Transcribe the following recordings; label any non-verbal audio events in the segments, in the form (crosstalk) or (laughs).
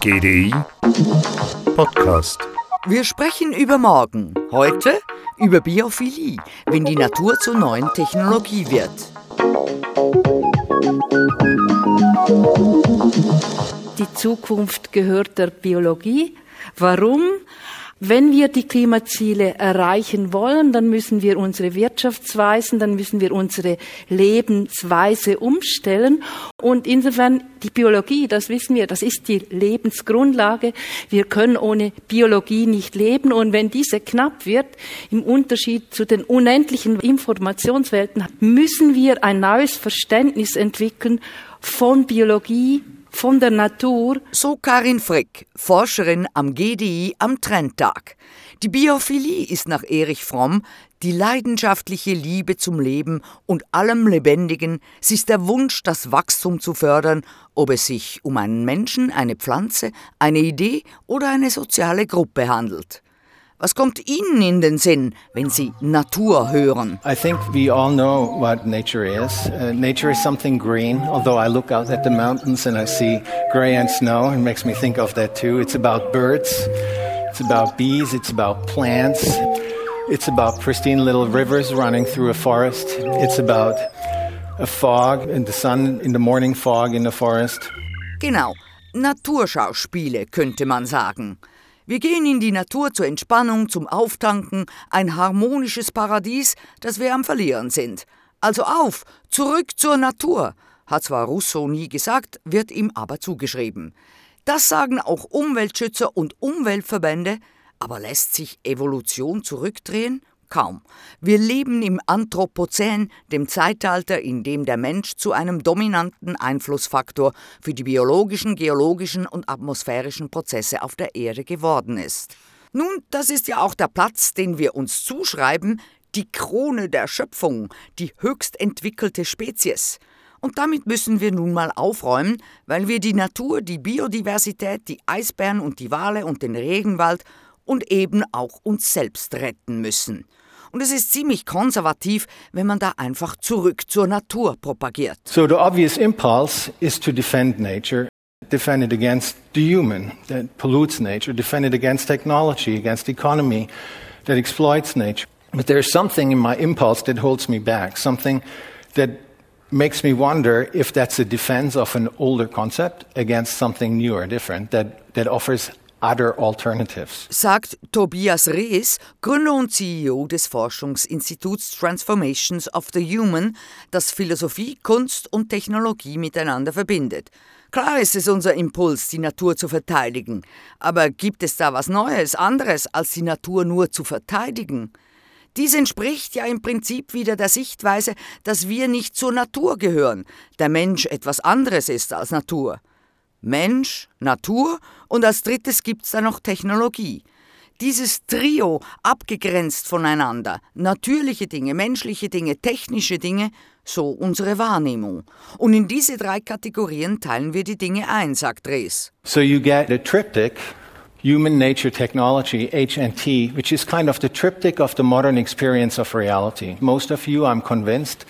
GDI Podcast. Wir sprechen über morgen. Heute über Biophilie, wenn die Natur zur neuen Technologie wird. Die Zukunft gehört der Biologie. Warum? Wenn wir die Klimaziele erreichen wollen, dann müssen wir unsere Wirtschaftsweisen, dann müssen wir unsere Lebensweise umstellen. Und insofern die Biologie, das wissen wir, das ist die Lebensgrundlage. Wir können ohne Biologie nicht leben. Und wenn diese knapp wird, im Unterschied zu den unendlichen Informationswelten, müssen wir ein neues Verständnis entwickeln von Biologie, von der Natur. So Karin Frick, Forscherin am GDI am Trendtag. Die Biophilie ist nach Erich Fromm die leidenschaftliche Liebe zum Leben und allem Lebendigen. Sie ist der Wunsch, das Wachstum zu fördern, ob es sich um einen Menschen, eine Pflanze, eine Idee oder eine soziale Gruppe handelt. Was kommt Ihnen in den Sinn, wenn Sie Natur hören? I think we all know what nature is. Uh, nature is something green, although I look out at the mountains and I see gray and snow, it makes me think of that too. It's about birds, it's about bees, it's about plants, it's about pristine little rivers running through a forest, it's about a fog and the sun in the morning fog in the forest. Genau, Naturschauspiele könnte man sagen. Wir gehen in die Natur zur Entspannung, zum Auftanken, ein harmonisches Paradies, das wir am Verlieren sind. Also auf, zurück zur Natur, hat zwar Rousseau nie gesagt, wird ihm aber zugeschrieben. Das sagen auch Umweltschützer und Umweltverbände, aber lässt sich Evolution zurückdrehen? Kaum. Wir leben im Anthropozän, dem Zeitalter, in dem der Mensch zu einem dominanten Einflussfaktor für die biologischen, geologischen und atmosphärischen Prozesse auf der Erde geworden ist. Nun, das ist ja auch der Platz, den wir uns zuschreiben, die Krone der Schöpfung, die höchst entwickelte Spezies. Und damit müssen wir nun mal aufräumen, weil wir die Natur, die Biodiversität, die Eisbären und die Wale und den Regenwald und eben auch uns selbst retten müssen. Und es ist ziemlich konservativ, wenn man da einfach zurück zur Natur propagiert. So the obvious impulse is to defend nature, defend it against the human that pollutes nature, defend it against technology, against economy that exploits nature. But there's something in my impulse that holds me back, something that makes me wonder if that's a defense of an older concept against something newer, different, that, that offers. Sagt Tobias Rees, Gründer und CEO des Forschungsinstituts Transformations of the Human, das Philosophie, Kunst und Technologie miteinander verbindet. Klar ist es unser Impuls, die Natur zu verteidigen. Aber gibt es da was Neues, anderes, als die Natur nur zu verteidigen? Dies entspricht ja im Prinzip wieder der Sichtweise, dass wir nicht zur Natur gehören, der Mensch etwas anderes ist als Natur. Mensch, Natur und als drittes gibt es da noch Technologie. Dieses Trio, abgegrenzt voneinander, natürliche Dinge, menschliche Dinge, technische Dinge, so unsere Wahrnehmung. Und in diese drei Kategorien teilen wir die Dinge ein, sagt Rees. So you get a triptych, human, nature, technology, HNT, which is kind of the triptych of the modern experience of reality. Most of you, I'm convinced,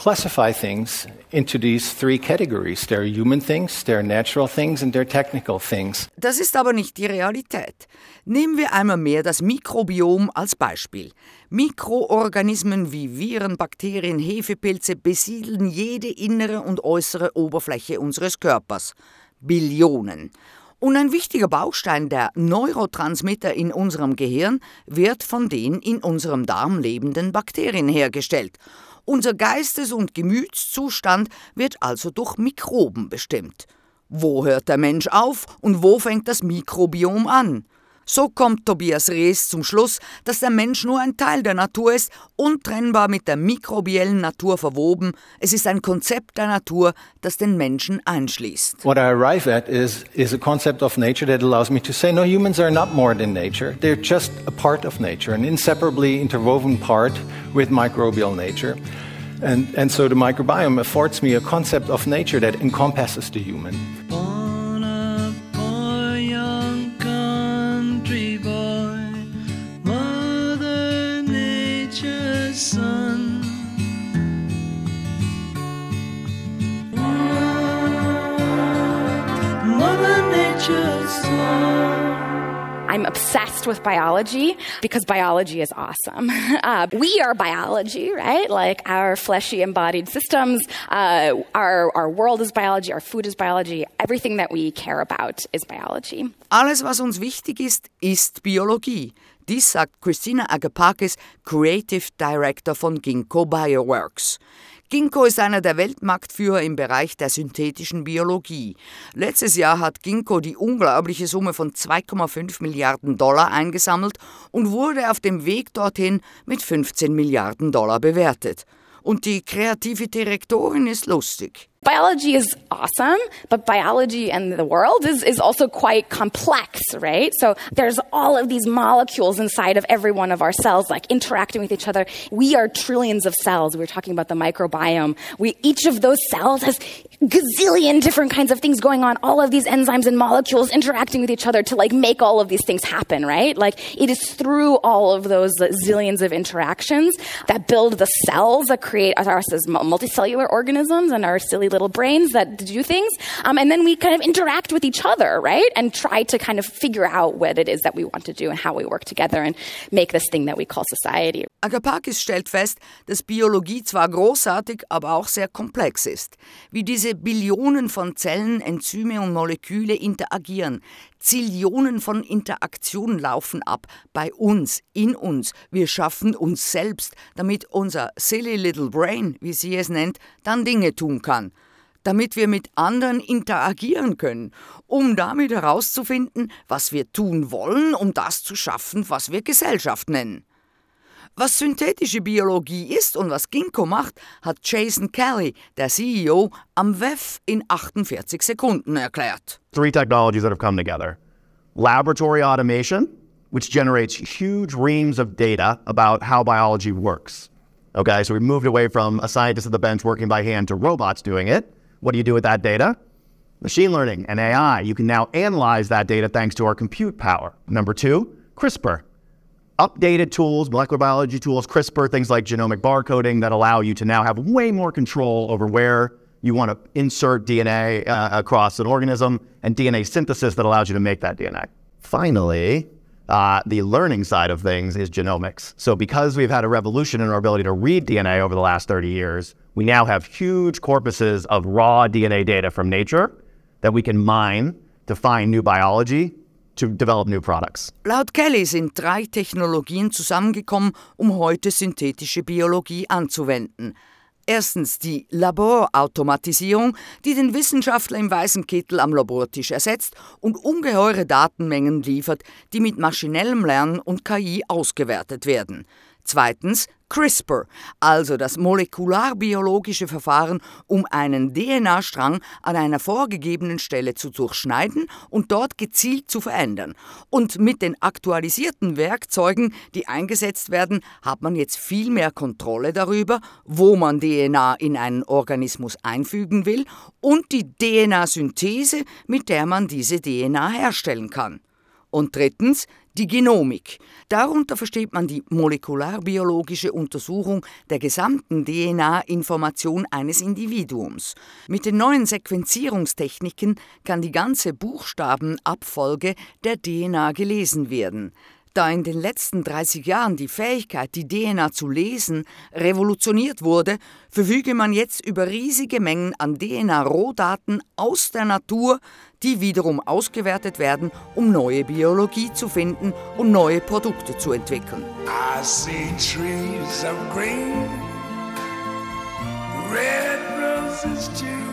classify things into these three categories. There are human things, there are natural things and there are technical things. Das ist aber nicht die Realität. Nehmen wir einmal mehr das Mikrobiom als Beispiel. Mikroorganismen wie Viren, Bakterien, Hefepilze besiedeln jede innere und äußere Oberfläche unseres Körpers. Billionen. Und ein wichtiger Baustein der Neurotransmitter in unserem Gehirn wird von den in unserem Darm lebenden Bakterien hergestellt. Unser Geistes- und Gemütszustand wird also durch Mikroben bestimmt. Wo hört der Mensch auf und wo fängt das Mikrobiom an? So kommt Tobias Rees zum Schluss, dass der Mensch nur ein Teil der Natur ist, untrennbar mit der mikrobiellen Natur verwoben. Es ist ein Konzept der Natur, das den Menschen einschließt. What I arrive at is, is a concept of nature that allows me to say, no, humans are not more than nature. They're just a part of nature, an inseparably interwoven part with microbial nature. And, and so the microbiome affords me a concept of nature that encompasses the human. I'm obsessed with biology because biology is awesome. (laughs) Uh, we are biology, right? Like our fleshy embodied systems, uh, our, our world is biology, our food is biology, everything that we care about is biology. Alles, was uns wichtig ist, ist Biologie. Dies sagt Christina Agapakis, Creative Director von Ginkgo Bioworks. Ginkgo ist einer der Weltmarktführer im Bereich der synthetischen Biologie. Letztes Jahr hat Ginkgo die unglaubliche Summe von 2,5 Milliarden Dollar eingesammelt und wurde auf dem Weg dorthin mit 15 Milliarden Dollar bewertet. Und die kreative Direktorin ist lustig. Biology is awesome, but biology and the world is, is also quite complex, right? So there's all of these molecules inside of every one of our cells, like interacting with each other. We are trillions of cells. We were talking about the microbiome. We, each of those cells has gazillion different kinds of things going on, all of these enzymes and molecules interacting with each other to like make all of these things happen, right? Like it is through all of those zillions of interactions that build the cells that create us as multicellular organisms and our silly little brains that do things. Um, and then we kind of interact with each other, right? And try to kind of figure out what it is that we want to do and how we work together and make this thing that we call society. Agapakis stellt fest, dass Biologie zwar großartig, aber auch sehr komplex ist. Wie diese Billionen von Zellen, Enzyme und Moleküle interagieren. Zillionen von Interaktionen laufen ab bei uns, in uns. Wir schaffen uns selbst, damit unser silly little brain, wie sie es nennt, dann Dinge tun kann. Damit wir mit anderen interagieren können, um damit herauszufinden, was wir tun wollen, um das zu schaffen, was wir Gesellschaft nennen. Was synthetische Biologie ist und was Ginkgo macht, hat Jason Kelly, der CEO, am WEF in 48 Sekunden erklärt. Three technologies that have come together. Laboratory automation, which generates huge reams of data about how biology works. Okay, so we moved away from a scientist at the bench working by hand to robots doing it. What do you do with that data? Machine learning and AI. You can now analyze that data thanks to our compute power. Number two, CRISPR updated tools, molecular biology tools, CRISPR, things like genomic barcoding that allow you to now have way more control over where you want to insert DNA uh, across an organism and DNA synthesis that allows you to make that DNA. Finally, uh, the learning side of things is genomics. So, because we've had a revolution in our ability to read DNA over the last 30 years, we now have huge corpuses of raw DNA data from nature that we can mine to find new biology to develop new products. Laut Kelly sind drei Technologien zusammengekommen, um heute synthetische Biologie anzuwenden. Erstens die Laborautomatisierung, die den Wissenschaftler im weißen Kittel am Labortisch ersetzt und ungeheure Datenmengen liefert, die mit maschinellem Lernen und KI ausgewertet werden. Zweitens CRISPR, also das molekularbiologische Verfahren, um einen DNA-Strang an einer vorgegebenen Stelle zu durchschneiden und dort gezielt zu verändern. Und mit den aktualisierten Werkzeugen, die eingesetzt werden, hat man jetzt viel mehr Kontrolle darüber, wo man DNA in einen Organismus einfügen will und die DNA-Synthese, mit der man diese DNA herstellen kann. Und drittens die Genomik. Darunter versteht man die molekularbiologische Untersuchung der gesamten DNA-Information eines Individuums. Mit den neuen Sequenzierungstechniken kann die ganze Buchstabenabfolge der DNA gelesen werden. Da in den letzten 30 Jahren die Fähigkeit, die DNA zu lesen, revolutioniert wurde, verfüge man jetzt über riesige Mengen an DNA-Rohdaten aus der Natur, die wiederum ausgewertet werden, um neue Biologie zu finden und neue Produkte zu entwickeln. I see trees of green, red roses too.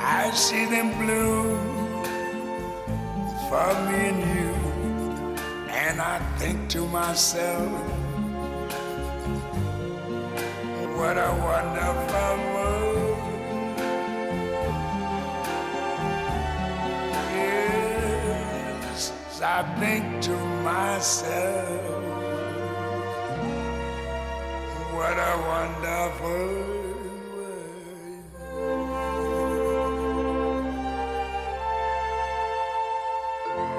I see them bloom for me and you. And I think to myself, what a wonderful world. Yes, I think to myself, what a wonderful.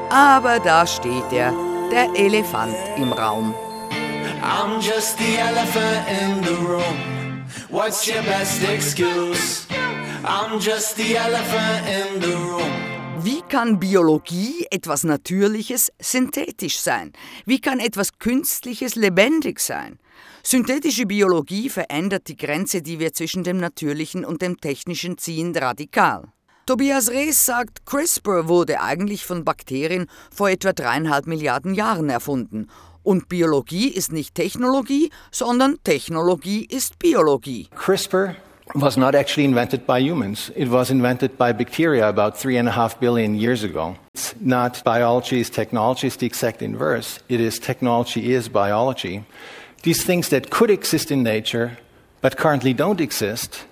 Aber da steht er, der Elefant im Raum. I'm just the elephant in the room. What's your best excuse? I'm just the elephant in the room. Wie kann Biologie, etwas Natürliches, synthetisch sein? Wie kann etwas Künstliches lebendig sein? Synthetische Biologie verändert die Grenze, die wir zwischen dem Natürlichen und dem Technischen ziehen, radikal. Tobias Rees sagt, CRISPR wurde eigentlich von Bakterien vor etwa dreieinhalb Milliarden Jahren erfunden. Und Biologie ist nicht Technologie, sondern Technologie ist Biologie. CRISPR was not actually invented by humans. It was invented by bacteria about three and a half billion years ago. It's not biology is technology, it's the exact inverse. It is technology is biology. These things that could exist in nature but currently don't exist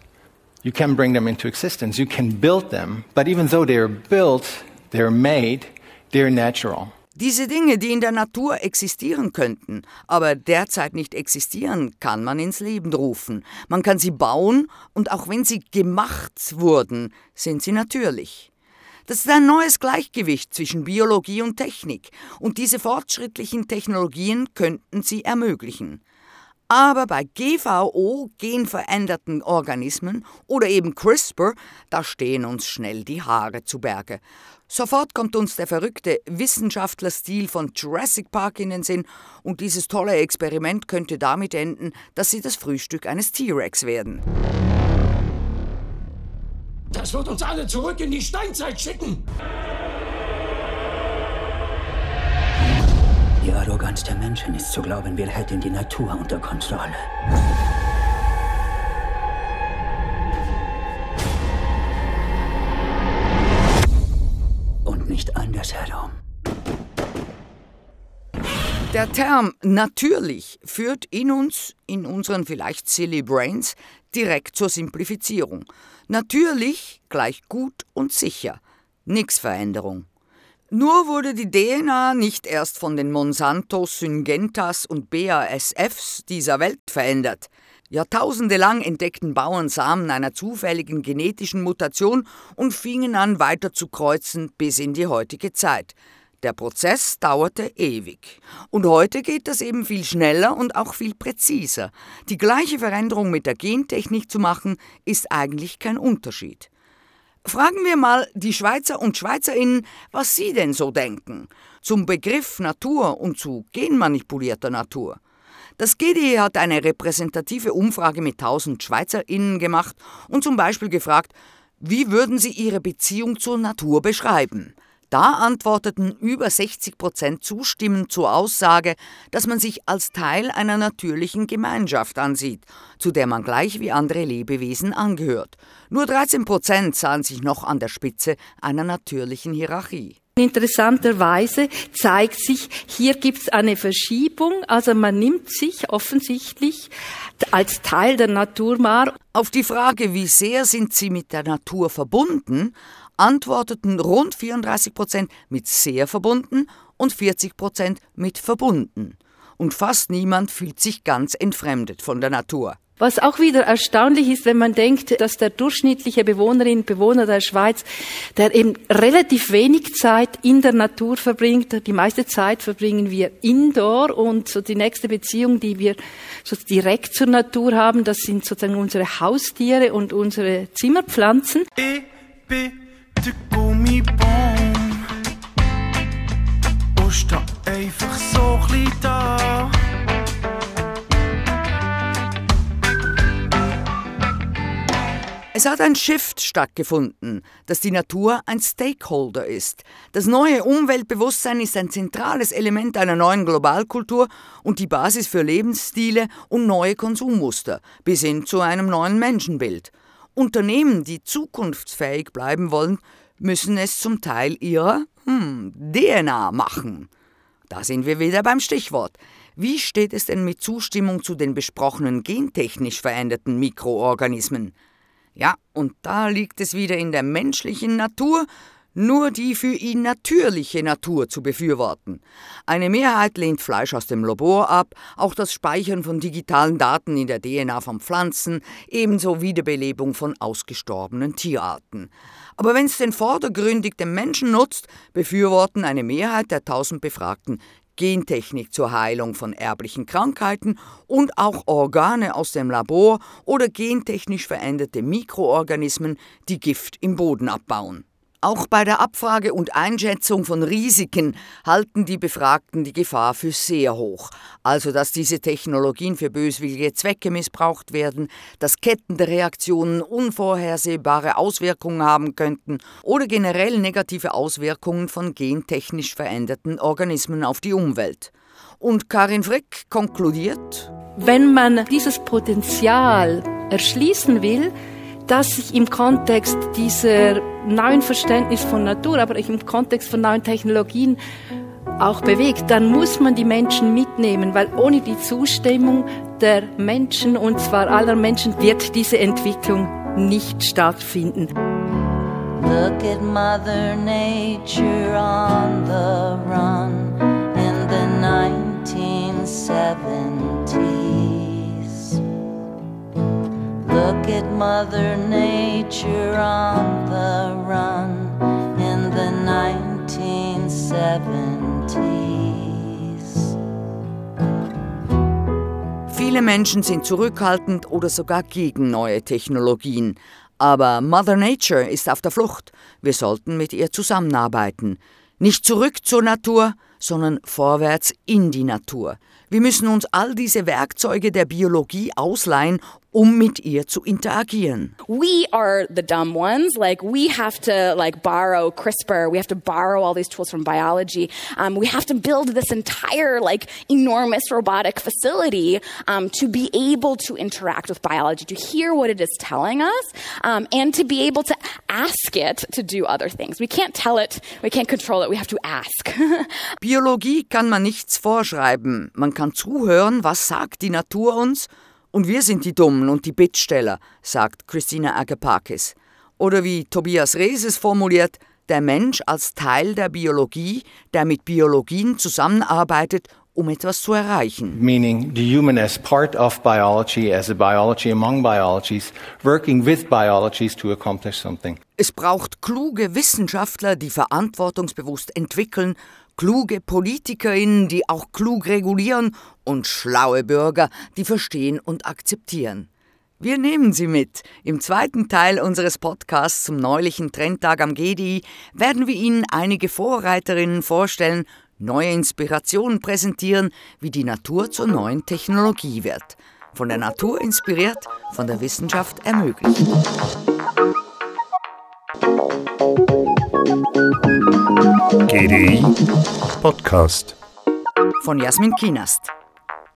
you can bring them into existence. You can build them. But even though they're built, they're made, they're natural. Diese Dinge, die in der Natur existieren könnten, aber derzeit nicht existieren, kann man ins Leben rufen. Man kann sie bauen und auch wenn sie gemacht wurden, sind sie natürlich. Das ist ein neues Gleichgewicht zwischen Biologie und Technik und diese fortschrittlichen Technologien könnten sie ermöglichen. Aber bei GVO, genveränderten Organismen oder eben CRISPR, da stehen uns schnell die Haare zu Berge. Sofort kommt uns der verrückte Wissenschaftlerstil von Jurassic Park in den Sinn und dieses tolle Experiment könnte damit enden, dass sie das Frühstück eines T-Rex werden. Das wird uns alle zurück in die Steinzeit schicken. Die Arroganz der Menschen ist zu glauben, wir hätten die Natur unter Kontrolle. Und nicht andersherum. Der Term natürlich führt in uns, in unseren vielleicht silly Brains, direkt zur Simplifizierung. Natürlich gleich gut und sicher. Nix Veränderung. Nur wurde die DNA nicht erst von den Monsantos, Syngentas und BASFs dieser Welt verändert. Jahrtausende lang entdeckten Bauern Samen einer zufälligen genetischen Mutation und fingen an weiter zu kreuzen bis in die heutige Zeit. Der Prozess dauerte ewig. Und heute geht das eben viel schneller und auch viel präziser. Die gleiche Veränderung mit der Gentechnik zu machen, ist eigentlich kein Unterschied. Fragen wir mal die Schweizer und Schweizerinnen, was sie denn so denken zum Begriff Natur und zu genmanipulierter Natur. Das GDE hat eine repräsentative Umfrage mit 1000 Schweizerinnen gemacht und zum Beispiel gefragt, wie würden sie ihre Beziehung zur Natur beschreiben? Da antworteten über 60 Prozent zustimmend zur Aussage, dass man sich als Teil einer natürlichen Gemeinschaft ansieht, zu der man gleich wie andere Lebewesen angehört. Nur 13 Prozent sahen sich noch an der Spitze einer natürlichen Hierarchie. Interessanterweise zeigt sich, hier gibt es eine Verschiebung, also man nimmt sich offensichtlich als Teil der Natur wahr. Auf die Frage, wie sehr sind Sie mit der Natur verbunden, antworteten rund 34 Prozent mit sehr verbunden und 40 Prozent mit verbunden. Und fast niemand fühlt sich ganz entfremdet von der Natur. Was auch wieder erstaunlich ist, wenn man denkt, dass der durchschnittliche Bewohnerin und Bewohner der Schweiz, der eben relativ wenig Zeit in der Natur verbringt, die meiste Zeit verbringen wir indoor und so die nächste Beziehung, die wir so direkt zur Natur haben, das sind sozusagen unsere Haustiere und unsere Zimmerpflanzen. E, B, der Gummibaum. Und steht einfach so klein da. Es hat ein Shift stattgefunden, dass die Natur ein Stakeholder ist. Das neue Umweltbewusstsein ist ein zentrales Element einer neuen Globalkultur und die Basis für Lebensstile und neue Konsummuster bis hin zu einem neuen Menschenbild. Unternehmen, die zukunftsfähig bleiben wollen, müssen es zum Teil ihrer hm, DNA machen. Da sind wir wieder beim Stichwort. Wie steht es denn mit Zustimmung zu den besprochenen gentechnisch veränderten Mikroorganismen? Ja, und da liegt es wieder in der menschlichen Natur, nur die für ihn natürliche Natur zu befürworten. Eine Mehrheit lehnt Fleisch aus dem Labor ab, auch das Speichern von digitalen Daten in der DNA von Pflanzen, ebenso Wiederbelebung von ausgestorbenen Tierarten. Aber wenn es denn vordergründig dem Menschen nutzt, befürworten eine Mehrheit der tausend Befragten Gentechnik zur Heilung von erblichen Krankheiten und auch Organe aus dem Labor oder gentechnisch veränderte Mikroorganismen, die Gift im Boden abbauen. Auch bei der Abfrage und Einschätzung von Risiken halten die Befragten die Gefahr für sehr hoch. Also, dass diese Technologien für böswillige Zwecke missbraucht werden, dass Ketten der Reaktionen unvorhersehbare Auswirkungen haben könnten oder generell negative Auswirkungen von gentechnisch veränderten Organismen auf die Umwelt. Und Karin Frick konkludiert, wenn man dieses Potenzial erschließen will, das sich im Kontext dieser neuen Verständnis von Natur, aber auch im Kontext von neuen Technologien auch bewegt, dann muss man die Menschen mitnehmen, weil ohne die Zustimmung der Menschen, und zwar aller Menschen, wird diese Entwicklung nicht stattfinden. Look at Mother Nature on the run in the 1970s. Look at Mother Nature on the run in the 1970s. Viele Menschen sind zurückhaltend oder sogar gegen neue Technologien. Aber Mother Nature ist auf der Flucht. Wir sollten mit ihr zusammenarbeiten. Nicht zurück zur Natur, sondern vorwärts in die Natur. Wir müssen uns all diese Werkzeuge der Biologie ausleihen, um mit ihr zu interagieren. We are the dumb ones. Like we have to like borrow CRISPR. We have to borrow all these tools from biology. Um, we have to build this entire like enormous robotic facility um, to be able to interact with biology, to hear what it is telling us, um, and to be able to ask it to do other things. We can't tell it. We can't control it. We have to ask. (laughs) Biologie kann man nichts vorschreiben. Man kann zuhören, was sagt die Natur uns und wir sind die Dummen und die Bittsteller, sagt Christina Agapakis. Oder wie Tobias Rees formuliert, der Mensch als Teil der Biologie, der mit Biologien zusammenarbeitet, um etwas zu erreichen. Meaning the human as part of biology, as a biology among biologies, working with biologies to accomplish something. Es braucht kluge Wissenschaftler, die verantwortungsbewusst entwickeln kluge PolitikerInnen, die auch klug regulieren und schlaue Bürger, die verstehen und akzeptieren. Wir nehmen Sie mit. Im zweiten Teil unseres Podcasts zum neulichen Trendtag am GDI werden wir Ihnen einige Vorreiterinnen vorstellen, neue Inspirationen präsentieren, wie die Natur zur neuen Technologie wird. Von der Natur inspiriert, von der Wissenschaft ermöglicht. GDI Podcast von Jasmin Kienast.